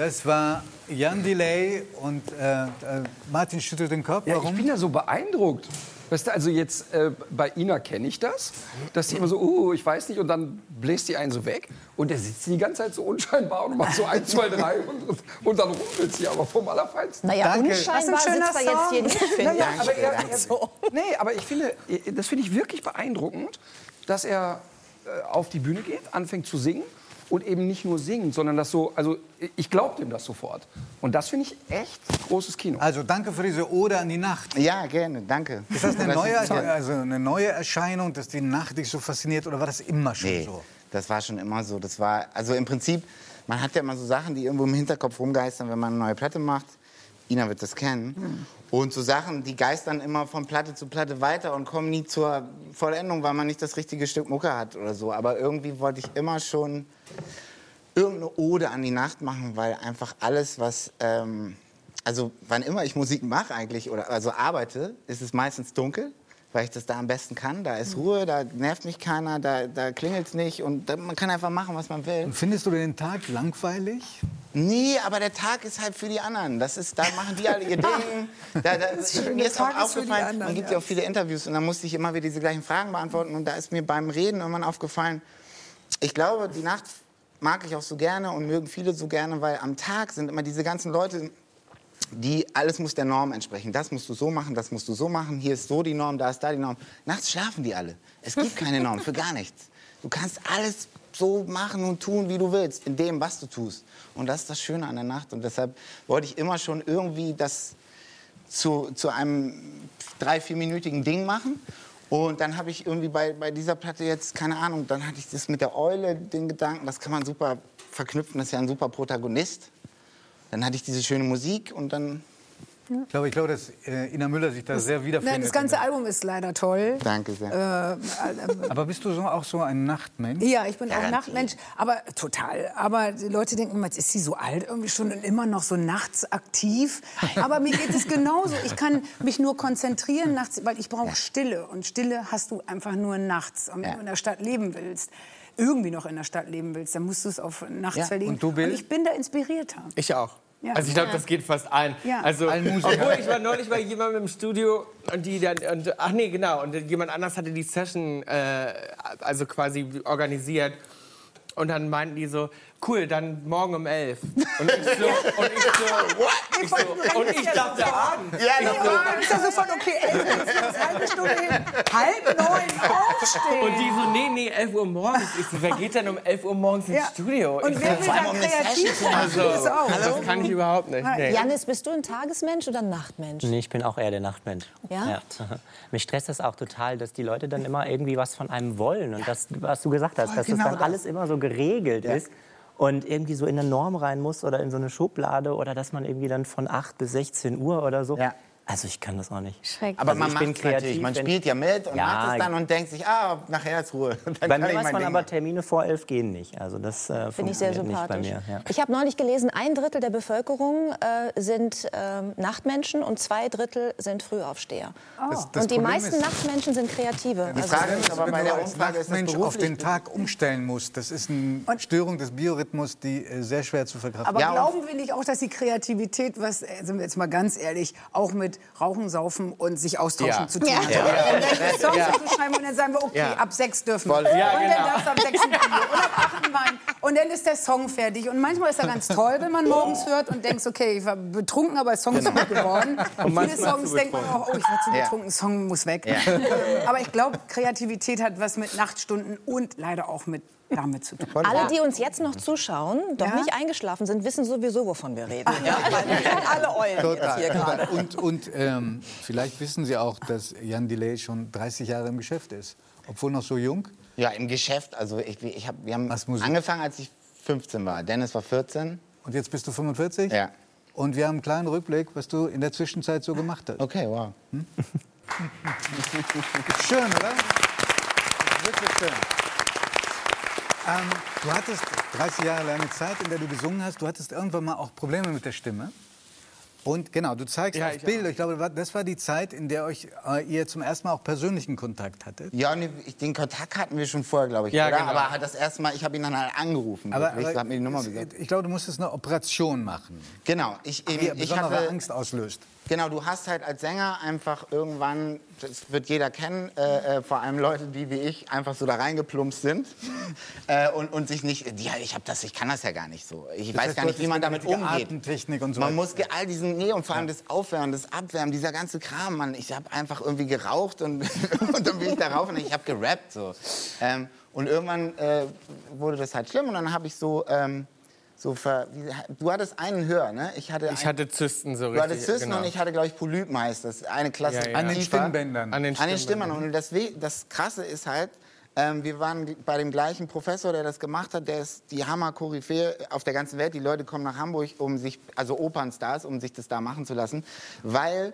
Das war Jan Delay und äh, äh, Martin schüttelt den Kopf. Ja, Warum? ich bin da so beeindruckt. Weißt du, also jetzt äh, bei Ina kenne ich das, dass sie immer so, uh, ich weiß nicht, und dann bläst die einen so weg. Und der sitzt die ganze Zeit so unscheinbar und macht so ein, zwei, drei und, und dann rumpelt sie aber vom Allerfeinsten. Naja, Danke. unscheinbar sitzt er jetzt hier nicht, finde Ja, ich. aber er, er, nee, aber ich finde, das finde ich wirklich beeindruckend, dass er äh, auf die Bühne geht, anfängt zu singen und eben nicht nur singen, sondern das so, also ich glaube dem das sofort. Und das finde ich echt großes Kino. Also danke für diese Ode an die Nacht. Ja, gerne, danke. Ist das eine neue, toll. also eine neue Erscheinung, dass die Nacht dich so fasziniert oder war das immer schon Nee, so? das war schon immer so. Das war, also im Prinzip, man hat ja immer so Sachen, die irgendwo im Hinterkopf rumgeistern, wenn man eine neue Platte macht. Ina wird das kennen. Und so Sachen, die geistern immer von Platte zu Platte weiter und kommen nie zur Vollendung, weil man nicht das richtige Stück Mucke hat oder so. Aber irgendwie wollte ich immer schon irgendeine Ode an die Nacht machen, weil einfach alles, was, ähm, also wann immer ich Musik mache eigentlich oder also arbeite, ist es meistens dunkel, weil ich das da am besten kann. Da ist Ruhe, da nervt mich keiner, da, da klingelt es nicht und da, man kann einfach machen, was man will. Und findest du den Tag langweilig? Nee, aber der Tag ist halt für die anderen. Das ist, da machen die alle ihr Ding. Da, da, mir ist auch ist die aufgefallen, anderen, man gibt ja. auch viele Interviews und da musste ich immer wieder diese gleichen Fragen beantworten. Und da ist mir beim Reden irgendwann aufgefallen, ich glaube, die Nacht mag ich auch so gerne und mögen viele so gerne, weil am Tag sind immer diese ganzen Leute, die alles muss der Norm entsprechen. Das musst du so machen, das musst du so machen. Hier ist so die Norm, da ist da die Norm. Nachts schlafen die alle. Es gibt keine Norm für gar nichts. Du kannst alles so machen und tun, wie du willst, in dem, was du tust. Und das ist das Schöne an der Nacht. Und deshalb wollte ich immer schon irgendwie das zu, zu einem drei, vierminütigen Ding machen. Und dann habe ich irgendwie bei, bei dieser Platte jetzt, keine Ahnung, dann hatte ich das mit der Eule, den Gedanken, das kann man super verknüpfen, das ist ja ein super Protagonist. Dann hatte ich diese schöne Musik und dann, Ich glaube, ich glaube, dass äh, Ina Müller sich da sehr wiederfindet. Nein, das ganze Album ist leider toll. danke sehr. Aber bist du so, auch so ein Nachtmensch? Ja, ich bin auch Garantie. Nachtmensch, aber total. Aber die Leute denken immer, jetzt ist sie so alt irgendwie schon und immer noch so nachts aktiv. Aber mir geht es genauso. Ich kann mich nur konzentrieren nachts, weil ich brauche Stille. Und Stille hast du einfach nur nachts. Und wenn Ja. du in der Stadt leben willst, irgendwie noch in der Stadt leben willst, dann musst du es auf nachts Ja. verlegen. Und du, Bill? ich bin da inspirierter. Ich auch. Ja. Also ich glaube, das geht fast allen. Ja. Also, obwohl ich war neulich bei jemandem im Studio und die dann, und, ach nee, genau, und jemand anders hatte die Session äh, also quasi organisiert. Und dann meinten die so, cool, dann morgen um elf. Und ich so, und ich so, what? Ich so, und ich dachte, Abend. ja, Ja, ist ja sofort okay. Elf, ist das halbe Stunde hin. Halb neun aufstehen. Und die so, nee, nee, 11 Uhr morgens. Ich so, wer geht denn um 11 Uhr morgens ins Ja. Studio? Und ich wer so, will dann kreativ sein? also, Das auch. das kann ich überhaupt nicht. Nee. Janis, bist du ein Tagesmensch oder ein Nachtmensch? Nee, ich bin auch eher der Nachtmensch. Ja? Mich stresst das auch total, dass die Leute dann immer irgendwie was von einem wollen. Und das, was du gesagt hast, Voll dass genau das dann das. alles immer so geregelt ist und irgendwie so in eine Norm rein muss oder in so eine Schublade oder dass man irgendwie dann von 8 bis 16 Uhr oder so. Ja. Also ich kann das auch nicht. Schrecklich. aber also man ich macht natürlich. kreativ, Man spielt ja mit und Ja, macht es dann und denkt sich, ah, nachher ist Ruhe. Dann Bei kann mir ich weiß man Ding aber. Termine vor 11 gehen nicht. Also das äh, Finde ich sehr sympathisch. mir. Ja. Ich habe neulich gelesen, ein Drittel der Bevölkerung äh, sind ähm, Nachtmenschen und zwei Drittel sind Frühaufsteher. Das- das und die Problem meisten ist- Nachtmenschen sind Kreative. Die Also- Frage ist aber Wenn du als ist Nachtmensch auf den Tag umstellen musst, das ist eine Und- Störung des Biorhythmus, die äh, sehr schwer zu verkraften Aber Ja, glauben wir nicht auch, dass die Kreativität, was, äh, sind wir jetzt mal ganz ehrlich, auch mit Rauchen, Saufen und sich austauschen Ja. zu tun Ja. hat? Dann gleich Songs zu schreiben und dann sagen wir, okay, Ja. ab sechs dürfen wir. Ja, und genau. dann darfst du ab sechs ein Bier und ab acht ein Wein. Und dann ist der Song fertig. Und manchmal ist er ganz toll, wenn man morgens hört und denkt, okay, ich war betrunken, aber der Song ist gut geworden. Und viele manchmal Songs denkt man auch, oh, ich war zu Ja. betrunken, Song muss weg. Aber ich glaube, Kreativität hat was mit Nachtstunden und leider auch mit damit zu tun. Alle, die uns jetzt noch zuschauen, doch Ja? nicht eingeschlafen sind, wissen sowieso, wovon wir reden. Ja, wir sind alle Eulen jetzt hier gerade. Und, und ähm, vielleicht wissen Sie auch, dass Jan Delay schon 30 Jahre im Geschäft ist. Obwohl noch so jung. Ja, im Geschäft. Also ich, ich hab, wir haben angefangen, als ich 15 war. Dennis war 14. Und jetzt bist du 45? Ja. Und wir haben einen kleinen Rückblick, was du in der Zwischenzeit so gemacht hast. Okay, wow. Schön, oder? Wirklich schön. Ähm, du hattest 30 Jahre lange Zeit, in der du gesungen hast. Du hattest irgendwann mal auch Probleme mit der Stimme. Und genau, du zeigst Ja, ich Bilder. Ich glaube, das war die Zeit, in der euch äh, ihr zum ersten Mal auch persönlichen Kontakt hattet. Ja, ich- den Kontakt hatten wir schon vorher, glaube ich. Ja, oder? genau. Aber das erste Mal, ich habe ihn dann halt angerufen. Aber, aber hat mir die Nummer es- gesagt. ich glaube, du musstest eine Operation machen, Genau, ich, die eben, ich besondere hatte, Angst auslöst. Genau, du hast halt als Sänger einfach irgendwann, das wird jeder kennen, äh, äh, vor allem Leute, die wie ich einfach so da reingeplumpst sind äh, und, und sich nicht, ja, ich habe das, ich kann das ja gar nicht so. Ich weiß heißt, gar nicht, wie man damit umgeht. Atemtechnik und so Man muss all diesen, nee, und vor allem das Aufwärmen, das Abwärmen, dieser ganze Kram, Mann. Ich habe einfach irgendwie geraucht und, und dann bin ich darauf und ich habe gerappt so. Ähm, und irgendwann äh, wurde das halt schlimm und dann habe ich so, ähm, so ver, wie, du hattest einen höher, ne? Ich hatte, Ich ein- hatte Zysten so Du richtig. hattest Zysten genau. und ich hatte, glaube ich, Polyp meist. Das eine Klasse Ja, ja. An den. Stimmbändern. An den An den Stimmen. Stimmen. Und das, We- das Krasse ist halt, ähm, wir waren bei dem gleichen Professor, der das gemacht hat. Der ist die Hammer-Koryphäe auf der ganzen Welt. Die Leute kommen nach Hamburg, um sich, also Opernstars, um sich das da machen zu lassen. Weil,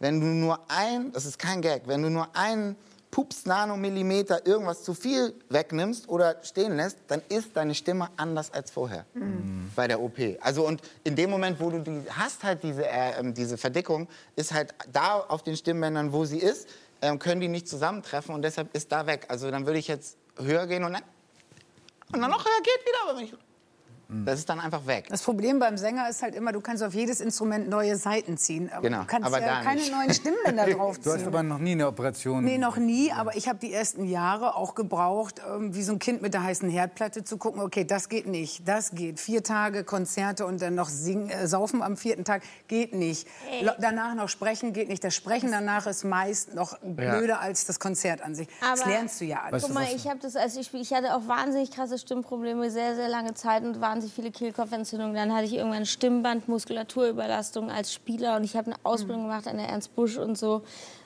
wenn du nur ein, das ist kein Gag, wenn du nur einen Pups Nanomillimeter irgendwas zu viel wegnimmst oder stehen lässt, dann ist deine Stimme anders als vorher bei der OP. Also und in dem Moment, wo du die hast halt diese äh, ähm, diese Verdickung, ist halt da auf den Stimmbändern, wo sie ist, ähm, können die nicht zusammentreffen und deshalb ist da weg. Also dann würde ich jetzt höher gehen und dann und dann noch höher geht wieder, aber wenn ich, das ist dann einfach weg. Das Problem beim Sänger ist halt immer, du kannst auf jedes Instrument neue Saiten ziehen. Aber Genau, du kannst aber ja keine nicht. neuen Stimmbänder Du hast draufziehen. aber noch nie eine Operation. Nee, noch nie, aber ich habe die ersten Jahre auch gebraucht, ähm, wie so ein Kind mit der heißen Herdplatte zu gucken, okay, das geht nicht, das geht. Vier Tage Konzerte und dann noch singen, äh, saufen am vierten Tag geht nicht. Lo- Danach noch sprechen geht nicht. Das Sprechen danach ist meist noch blöder als das Konzert an sich. das Aber- lernst du ja alles. Guck mal, ich habe das, als ich, ich hatte auch wahnsinnig krasse Stimmprobleme, sehr, sehr lange Zeit und wahnsinnig viele Kehlkopfentzündungen. Dann hatte ich irgendwann Stimmbandmuskulaturüberlastung als Spieler und ich habe eine Ausbildung gemacht an der Ernst Busch und so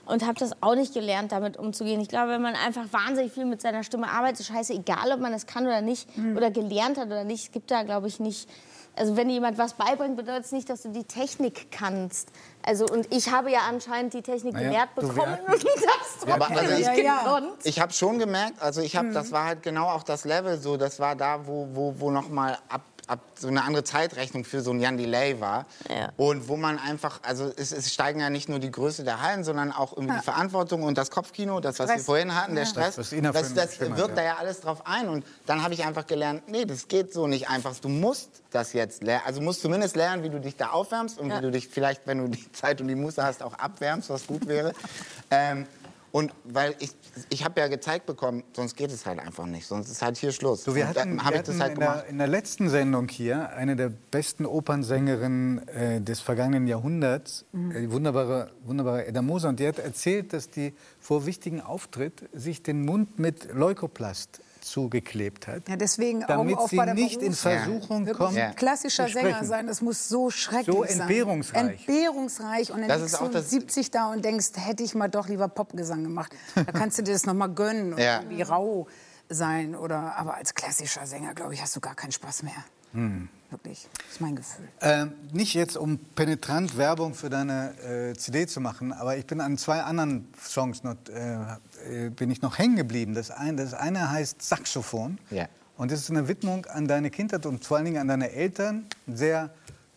und habe das auch nicht gelernt, damit umzugehen. Ich glaube, wenn man einfach wahnsinnig viel mit seiner Stimme arbeitet, scheiße, egal, ob man das kann oder nicht oder gelernt hat oder nicht, es gibt da, glaube ich, nicht. Also wenn jemand was beibringt, bedeutet es nicht, dass du die Technik kannst. Also und ich habe ja anscheinend die Technik Naja, gelehrt bekommen und das Aber also ich- Ja, ja. Ich habe schon gemerkt, also ich habe, das war halt genau auch das Level so, das war da, wo, wo, wo noch mal ab, ab so eine andere Zeitrechnung für so ein Jan Delay war. Ja. Und wo man einfach, also es, es steigen ja nicht nur die Größe der Hallen, sondern auch irgendwie die Verantwortung und das Kopfkino, das, was wir Stress. vorhin hatten, der Stress. das das beschrieben hat, wirkt da ja. ja alles drauf ein. Und dann habe ich einfach gelernt, nee, das geht so nicht einfach. Du musst das jetzt lernen. Also du musst zumindest lernen, wie du dich da aufwärmst und wie du dich vielleicht, wenn du die Zeit und die Muße hast, auch abwärmst, was gut wäre. ähm, und weil ich, ich habe ja gezeigt bekommen, sonst geht es halt einfach nicht. Sonst ist halt hier Schluss. So, wir hatten, wir ich das hatten halt in, der, in der letzten Sendung hier eine der besten Opernsängerinnen äh, des vergangenen Jahrhunderts, Mhm. äh, die wunderbare, wunderbare Edda Moser. Und die hat erzählt, dass die vor wichtigen Auftritt sich den Mund mit Leukoplast zugeklebt hat. Ja, deswegen damit Augen auf sie bei der nicht in Versuchung Wirklich kommt, Ja. klassischer zu Sänger sein, das muss so schrecklich So sein. entbehrungsreich. Entbehrungsreich. Und dann Das liegst du auch das- 70 da und denkst, hätte ich mal doch lieber Popgesang gemacht. Da kannst du dir das noch mal gönnen und Ja. irgendwie rau sein. Oder, aber als klassischer Sänger, glaube ich, hast du gar keinen Spaß mehr. Hm. Wirklich, das ist mein Gefühl. Ähm, nicht jetzt, um penetrant Werbung für deine äh, CD zu machen, aber ich bin an zwei anderen Songs noch, äh, äh, bin ich noch hängen geblieben. Das, ein, das eine heißt Saxophon. Ja. Und das ist eine Widmung an deine Kindheit und vor allen Dingen an deine Eltern. Sehr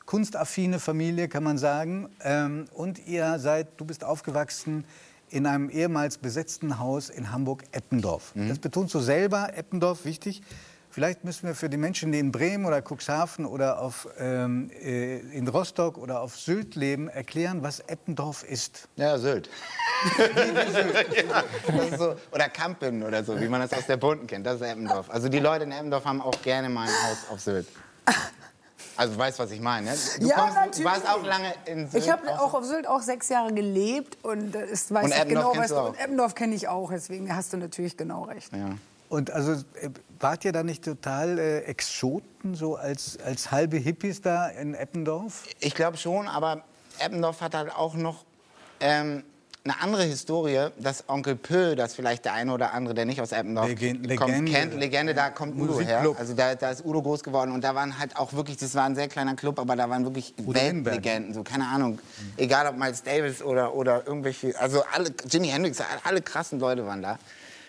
kunstaffine Familie, kann man sagen. Ähm, und ihr seid, du bist aufgewachsen in einem ehemals besetzten Haus in Hamburg-Eppendorf. Das betonst du selber, Eppendorf, wichtig. Vielleicht müssen wir für die Menschen, die in Bremen oder Cuxhaven oder auf, ähm, äh, in Rostock oder auf Sylt leben, erklären, was Eppendorf ist. Ja, Sylt. ja, das ist so, oder Kampen oder so, wie man das aus der Bunten kennt. Das ist Eppendorf. Also die Leute in Eppendorf haben auch gerne mal ein Haus auf Sylt. Also du weißt, was ich meine. Ne? Du, Ja, kommst, du natürlich. warst auch lange in Sylt. Ich habe auch auf Sylt auch sechs Jahre gelebt und ist, weiß Und ich Eppendorf genau, weißt du du, und Eppendorf kenne ich auch, deswegen hast du natürlich genau recht. ja. Und also äh, wart ihr da nicht total äh, Exoten, so als, als halbe Hippies da in Eppendorf? Ich glaube schon, aber Eppendorf hat halt auch noch ähm, eine andere Historie. Das Onkel Pö, das vielleicht der eine oder andere, der nicht aus Eppendorf Legen- kommt, Legende. kennt, Legende, da kommt Udo her. Also da, da ist Udo groß geworden und da waren halt auch wirklich, das war ein sehr kleiner Club, aber da waren wirklich Udo. Weltlegenden, so keine Ahnung. Egal ob Miles Davis oder, oder irgendwelche, also alle, Jimi Hendrix, alle krassen Leute waren da.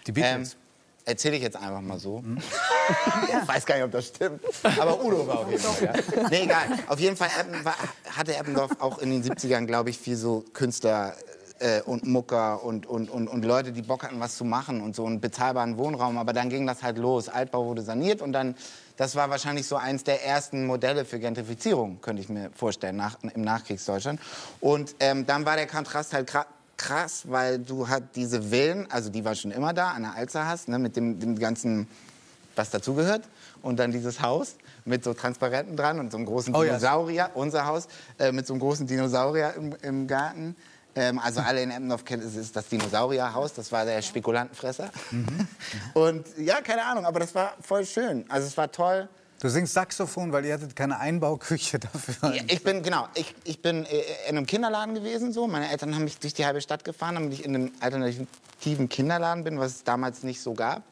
Die Beatles. Erzähle ich jetzt einfach mal so. ich weiß gar nicht, ob das stimmt. Aber Udo war auf jeden Fall. Ja. Nee, egal. Auf jeden Fall war, hatte Eppendorf auch in den 70ern, glaube ich, viel so Künstler äh, und Mucker und, und, und, und Leute, die Bock hatten, was zu machen und so einen bezahlbaren Wohnraum. Aber dann ging das halt los. Altbau wurde saniert und dann, das war wahrscheinlich so eins der ersten Modelle für Gentrifizierung, könnte ich mir vorstellen, nach, im Nachkriegsdeutschland. Und ähm, dann war der Kontrast halt krass, weil du halt diese Villen, also die war schon immer da, an der Alster hast, ne, mit dem, dem ganzen, was dazugehört. Und dann dieses Haus mit so Transparenten dran und so einem großen Oh ja. Dinosaurier, unser Haus, äh, mit so einem großen Dinosaurier im, im Garten. Ähm, also alle in Eppendorf kennen, es ist das Dinosaurierhaus, das war der Spekulantenfresser. Und ja, keine Ahnung, aber das war voll schön. Also es war toll. Du singst Saxophon, weil ihr hattet keine Einbauküche dafür. Ja, ich bin, genau, ich, ich bin äh, in einem Kinderladen gewesen. So. Meine Eltern haben mich durch die halbe Stadt gefahren, damit ich in einem alternativen Kinderladen bin, was es damals nicht so gab.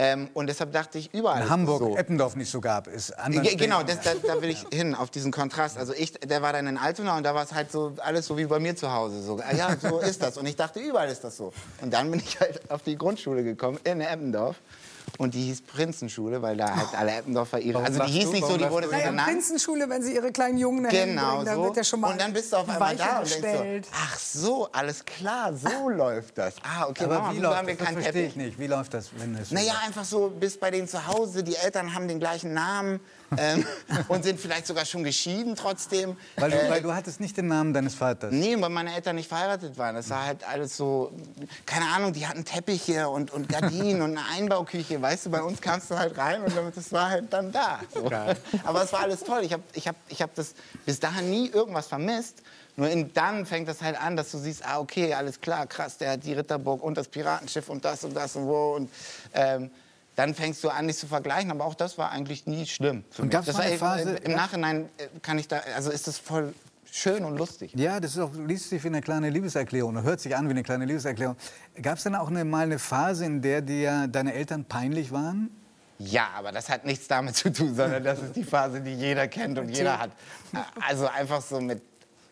Ähm, und deshalb dachte ich, überall In Hamburg, so. Eppendorf nicht so gab, ist anders. Ge- Genau, das, da, da will ich hin, auf diesen Kontrast. Also ich, der war dann in Altona und da war es halt so alles so wie bei mir zu Hause. So, ah ja, so ist das. Und ich dachte, überall ist das so. Und dann bin ich halt auf die Grundschule gekommen in Eppendorf. Und die hieß Prinzenschule, weil da halt alle Eppendorfer ihre... Warum Also die hieß du? nicht so, die wurde so Naja, genannt. Prinzenschule, wenn sie ihre kleinen Jungen dahin Genau bringen, dann so. wird ja schon mal und dann bist du auf einmal da und denkst gestellt. so, ach so, alles klar, so läuft das. Ah, okay, Aber Mama, wie läuft haben wir das? Das keinen verstehe Teppich? ich nicht. Wie läuft das, wenn es Naja, einfach so, bist bei denen zu Hause, die Eltern haben den gleichen Namen ähm, und sind vielleicht sogar schon geschieden trotzdem. Weil du, Äh, weil du hattest nicht den Namen deines Vaters. Nee, weil meine Eltern nicht verheiratet waren. Das war halt alles so, keine Ahnung, die hatten Teppiche und, und Gardinen und eine Einbauküche. Weißt du, bei uns kamst du halt rein und damit- das war halt dann da. So. Aber es war alles toll. Ich habe ich hab, ich hab das bis dahin nie irgendwas vermisst. Nur in, dann fängt das halt an, dass du siehst, ah, okay, alles klar, krass, der hat die Ritterburg und das Piratenschiff und das und das und wo. Und ähm, dann fängst du an, dich zu vergleichen. Aber auch das war eigentlich nie schlimm für Und mich. Das war, eine Phase- Im Nachhinein äh, kann ich da, also ist das voll schön und lustig. Ja, das ist auch, liest sich wie eine kleine Liebeserklärung, oder hört sich an wie eine kleine Liebeserklärung. Gab es denn auch eine, mal eine Phase, in der dir deine Eltern peinlich waren? Ja, aber das hat nichts damit zu tun, sondern das ist die Phase, die jeder kennt und jeder hat. Also einfach so mit,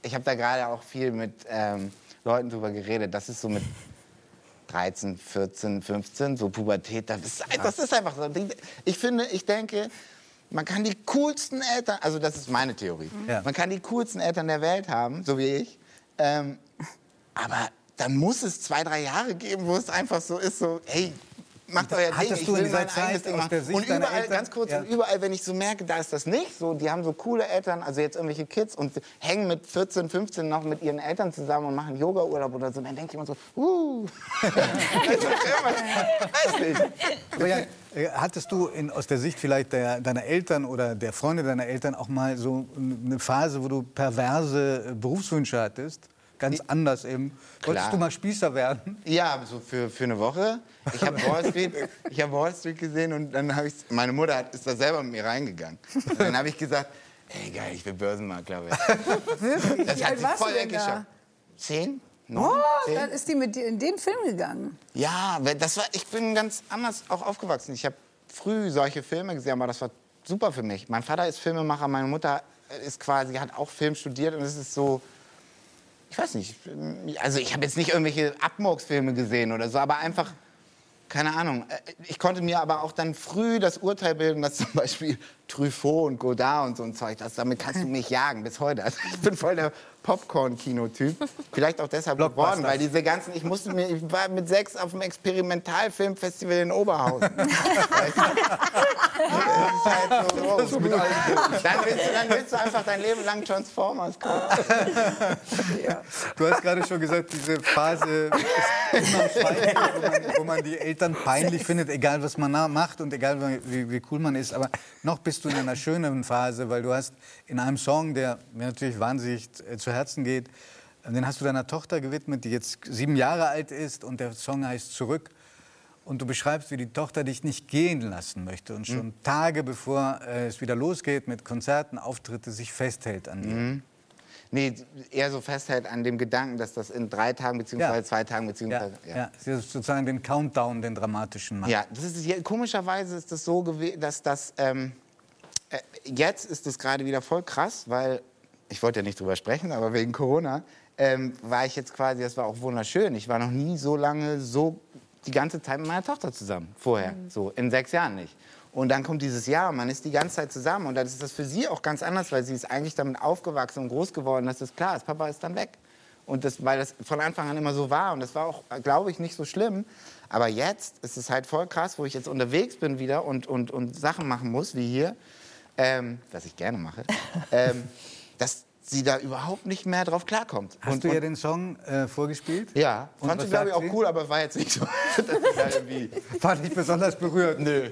ich habe da gerade auch viel mit ähm, Leuten drüber geredet, das ist so mit 13, 14, 15, so Pubertät, das ist, das ist einfach so. Ich finde, ich denke, man kann die coolsten Eltern, also das ist meine Theorie, Ja. man kann die coolsten Eltern der Welt haben, so wie ich, ähm, aber dann muss es zwei, drei Jahre geben, wo es einfach so ist, so, hey, macht euer Ding, Hattest ich du in will mein eigenes Ding machen. der Sicht Und überall, ganz kurz, Ja. und überall, wenn ich so merke, da ist das nicht so, die haben so coole Eltern, also jetzt irgendwelche Kids und hängen mit 14, 15 noch mit ihren Eltern zusammen und machen Yoga-Urlaub oder so, dann denke ich immer so, uh. Weiß nicht. Aber ja, äh, hattest du in, aus der Sicht vielleicht der, deiner Eltern oder der Freunde deiner Eltern auch mal so eine Phase, wo du perverse äh, Berufswünsche hattest? Ganz anders eben. Wolltest Klar. du mal Spießer werden? Ja, so für, für eine Woche. Ich habe Wall Street, ich hab Wall Street gesehen und dann habe ich, meine Mutter hat, ist da selber mit mir reingegangen. Und dann habe ich gesagt, ey geil, ich will Börsenmakler werden. Das Wie hat sie voll weggeschafft. Zehn? Neun? Oh, Zehn? dann ist die mit dir in den Film gegangen. Ja, weil das war, ich bin ganz anders auch aufgewachsen. Ich habe früh solche Filme gesehen, aber das war super für mich. Mein Vater ist Filmemacher, meine Mutter ist quasi, hat auch Film studiert und es ist so, ich weiß nicht, also ich habe jetzt nicht irgendwelche Abmurksfilme gesehen oder so, aber einfach, keine Ahnung. Äh, Ich konnte mir aber auch dann früh das Urteil bilden, dass zum Beispiel Truffaut und Godard und so ein Zeug, das, damit kannst du mich jagen bis heute. Also ich bin voll der Popcorn-Kino-Typ. Vielleicht auch deshalb geworden, weil diese ganzen, ich musste mir, ich war mit sechs auf dem Experimentalfilmfestival in Oberhausen. Das ist halt so. Dann willst, du, dann willst du einfach dein Leben lang Transformers gucken. Du hast gerade schon gesagt, diese Phase wo man, wo man die Eltern peinlich findet, egal was man macht und egal wie, wie cool man ist. Aber noch bist du in einer schönen Phase, weil du hast in einem Song, der mir natürlich wahnsinnig äh, zu Herzen geht, äh, den hast du deiner Tochter gewidmet, die jetzt sieben Jahre alt ist und der Song heißt Zurück. Und du beschreibst, wie die Tochter dich nicht gehen lassen möchte und schon Tage bevor äh, es wieder losgeht mit Konzerten, Auftritte, sich festhält an dir. Nee, eher so festhält an dem Gedanken, dass das in drei Tagen beziehungsweise Ja. zwei Tagen Ja, beziehungsweise ja. Sie hat sozusagen den Countdown, den dramatischen macht. Ja, das ist, komischerweise ist das so gewesen, dass das, ähm, äh, jetzt ist es gerade wieder voll krass, weil, ich wollte ja nicht drüber sprechen, aber wegen Corona, ähm, war ich jetzt quasi, das war auch wunderschön. Ich war noch nie so lange so die ganze Zeit mit meiner Tochter zusammen. Vorher, so in sechs Jahren nicht. Und dann kommt dieses Jahr, man ist die ganze Zeit zusammen. Und dann ist das für sie auch ganz anders, weil sie ist eigentlich damit aufgewachsen und groß geworden, dass das klar ist, Papa ist dann weg. Und das, weil das von Anfang an immer so war. Und das war auch, glaube ich, nicht so schlimm. Aber jetzt ist es halt voll krass, wo ich jetzt unterwegs bin wieder und, und, und Sachen machen muss, wie hier, ähm, was ich gerne mache, ähm, dass sie da überhaupt nicht mehr drauf klarkommt. Hast und, du ihr den Song äh, vorgespielt? ja, Und fand sie, glaube ich, auch sie? cool, aber war jetzt nicht so. dass irgendwie War nicht besonders berührt. Nö.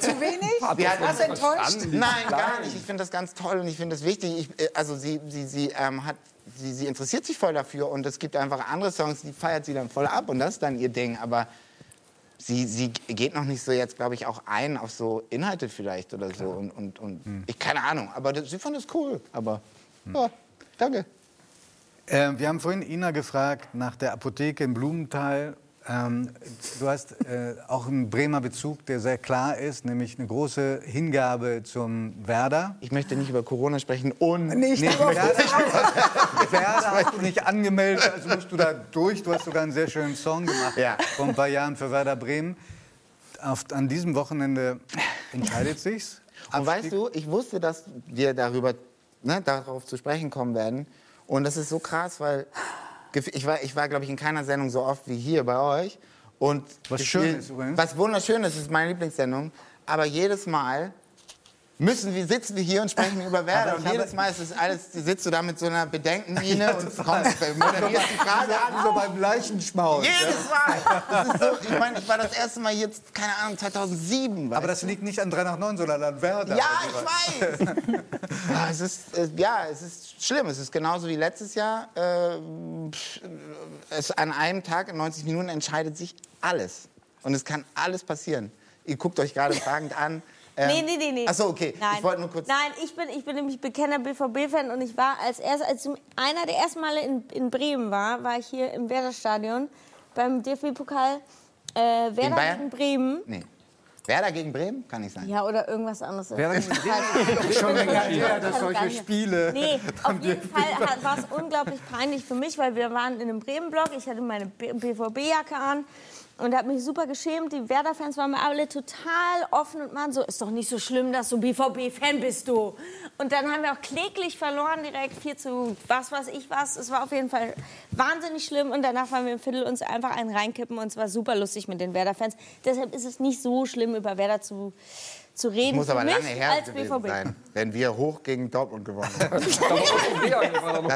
Zu wenig? Hat Was enttäuscht? Nein, gar nicht. Ich finde das ganz toll und ich finde das wichtig. Ich, äh, also sie, sie, sie, ähm, hat, sie, sie interessiert sich voll dafür und es gibt einfach andere Songs, die feiert sie dann voll ab und das ist dann ihr Ding. Aber sie, sie geht noch nicht so jetzt, glaube ich, auch ein auf so Inhalte vielleicht oder so. Und, und, und ich keine Ahnung. Aber das, sie fand es cool. Aber ja, danke. Äh, wir haben vorhin Ina gefragt nach der Apotheke im Blumenthal. Ähm, du hast äh, auch einen Bremer Bezug, der sehr klar ist, nämlich eine große Hingabe zum Werder. Ich möchte nicht über Corona sprechen und Nicht Nee, über Werder, Werder hast du nicht angemeldet, also musst du da durch. Du hast sogar einen sehr schönen Song gemacht Ja. vor ein paar Jahren für Werder Bremen. Auf, an diesem Wochenende entscheidet sich's. Und weißt du, ich wusste, dass wir darüber, ne, darauf zu sprechen kommen werden. Und das ist so krass, weil ich war, ich war glaube ich, in keiner Sendung so oft wie hier bei euch. Und Was gefühlt- schön ist übrigens. Was wunderschön ist, ist meine Lieblingssendung. Aber jedes Mal müssen wir, sitzen wir hier und sprechen über Werder. Und jedes Mal ist es alles, sitzt du da mit so einer Bedenkenmiene und kommst, moderierst die Frage an. so beim Leichenschmaus. Jedes Mal! So, ich meine, ich war das erste Mal jetzt, keine Ahnung, 2007. Aber das liegt nicht an 3 nach 9, sondern an Werder. ja, ich weiß. ja, es ist, ja, es ist schlimm. Es ist genauso wie letztes Jahr. Äh, es, an einem Tag in 90 Minuten entscheidet sich alles. Und es kann alles passieren. Ihr guckt euch gerade fragend an. Ähm, Nee, nee, nee, nee. Ach so, okay. Nein. Ich wollte nur kurz. Nein, ich bin, ich bin nämlich bekennender BVB-Fan und ich war als erst, als einer der ersten Male in, in Bremen war, war ich hier im Werder-Stadion beim DFB-Pokal äh, Werder gegen Bremen. Nee. Werder gegen Bremen? Kann nicht sein. Ja, oder irgendwas anderes. Werder gegen Bremen. Schon länger her, dass solche. Spiele. Nee, auf jeden Fall war es unglaublich peinlich für mich, weil wir waren in einem Bremen-Block. Ich hatte meine BVB-Jacke an und habe mich super geschämt. Die Werder-Fans waren mir alle total offen und waren so, ist doch nicht so schlimm, dass du BVB-Fan bist, du. Und dann haben wir auch kläglich verloren, direkt 4 zu was weiß ich was. Es war auf jeden Fall wahnsinnig schlimm und danach waren wir im Viertel uns einfach einen reinkippen und es war super lustig mit den Werder-Fans. Deshalb ist es nicht so schlimm, über Werder zu, zu reden. Muss Für aber lange her als gewesen BVB. sein, wenn wir hoch gegen Dortmund gewonnen haben. Das muss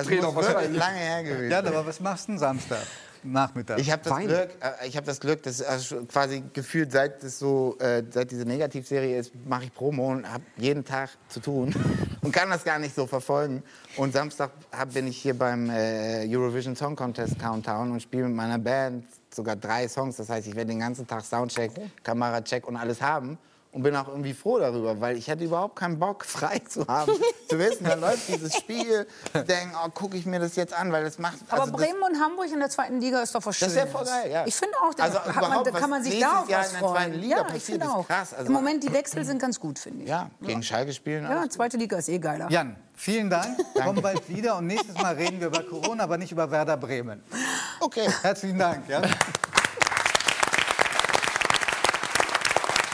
wirklich lange her gewesen Ja, sein. aber was machst du denn Samstag? Nachmittag. Ich habe das Glück, äh, ich habe das Glück, dass also quasi gefühlt seit das so, äh, seit diese Negativserie ist, mache ich Promo und habe jeden Tag zu tun und kann das gar nicht so verfolgen. Und Samstag hab, bin ich hier beim äh, Eurovision Song Contest Countdown und spiele mit meiner Band sogar drei Songs. Das heißt, ich werde den ganzen Tag Soundcheck, Kameracheck und alles haben. Und bin auch irgendwie froh darüber, weil ich hatte überhaupt keinen Bock, frei zu haben. zu wissen, da läuft dieses Spiel. Denken, oh, gucke ich mir das jetzt an, weil das macht. Aber also das- Bremen und Hamburg in der zweiten Liga ist doch was Das ist ja voll geil, ja. Ich finde auch, da, Also man, da kann man sich da auf Jahr was in der freuen. zweiten Liga ja, passiert, ich finde auch. krass. Also- Im Moment, die Wechsel sind ganz gut, finde ich. Ja, gegen Schalke spielen. Ja, zweite Liga ist eh geiler. Jan, vielen Dank. Komm bald wieder und nächstes Mal reden wir über Corona, aber nicht über Werder Bremen. Okay. Herzlichen Dank. Ja?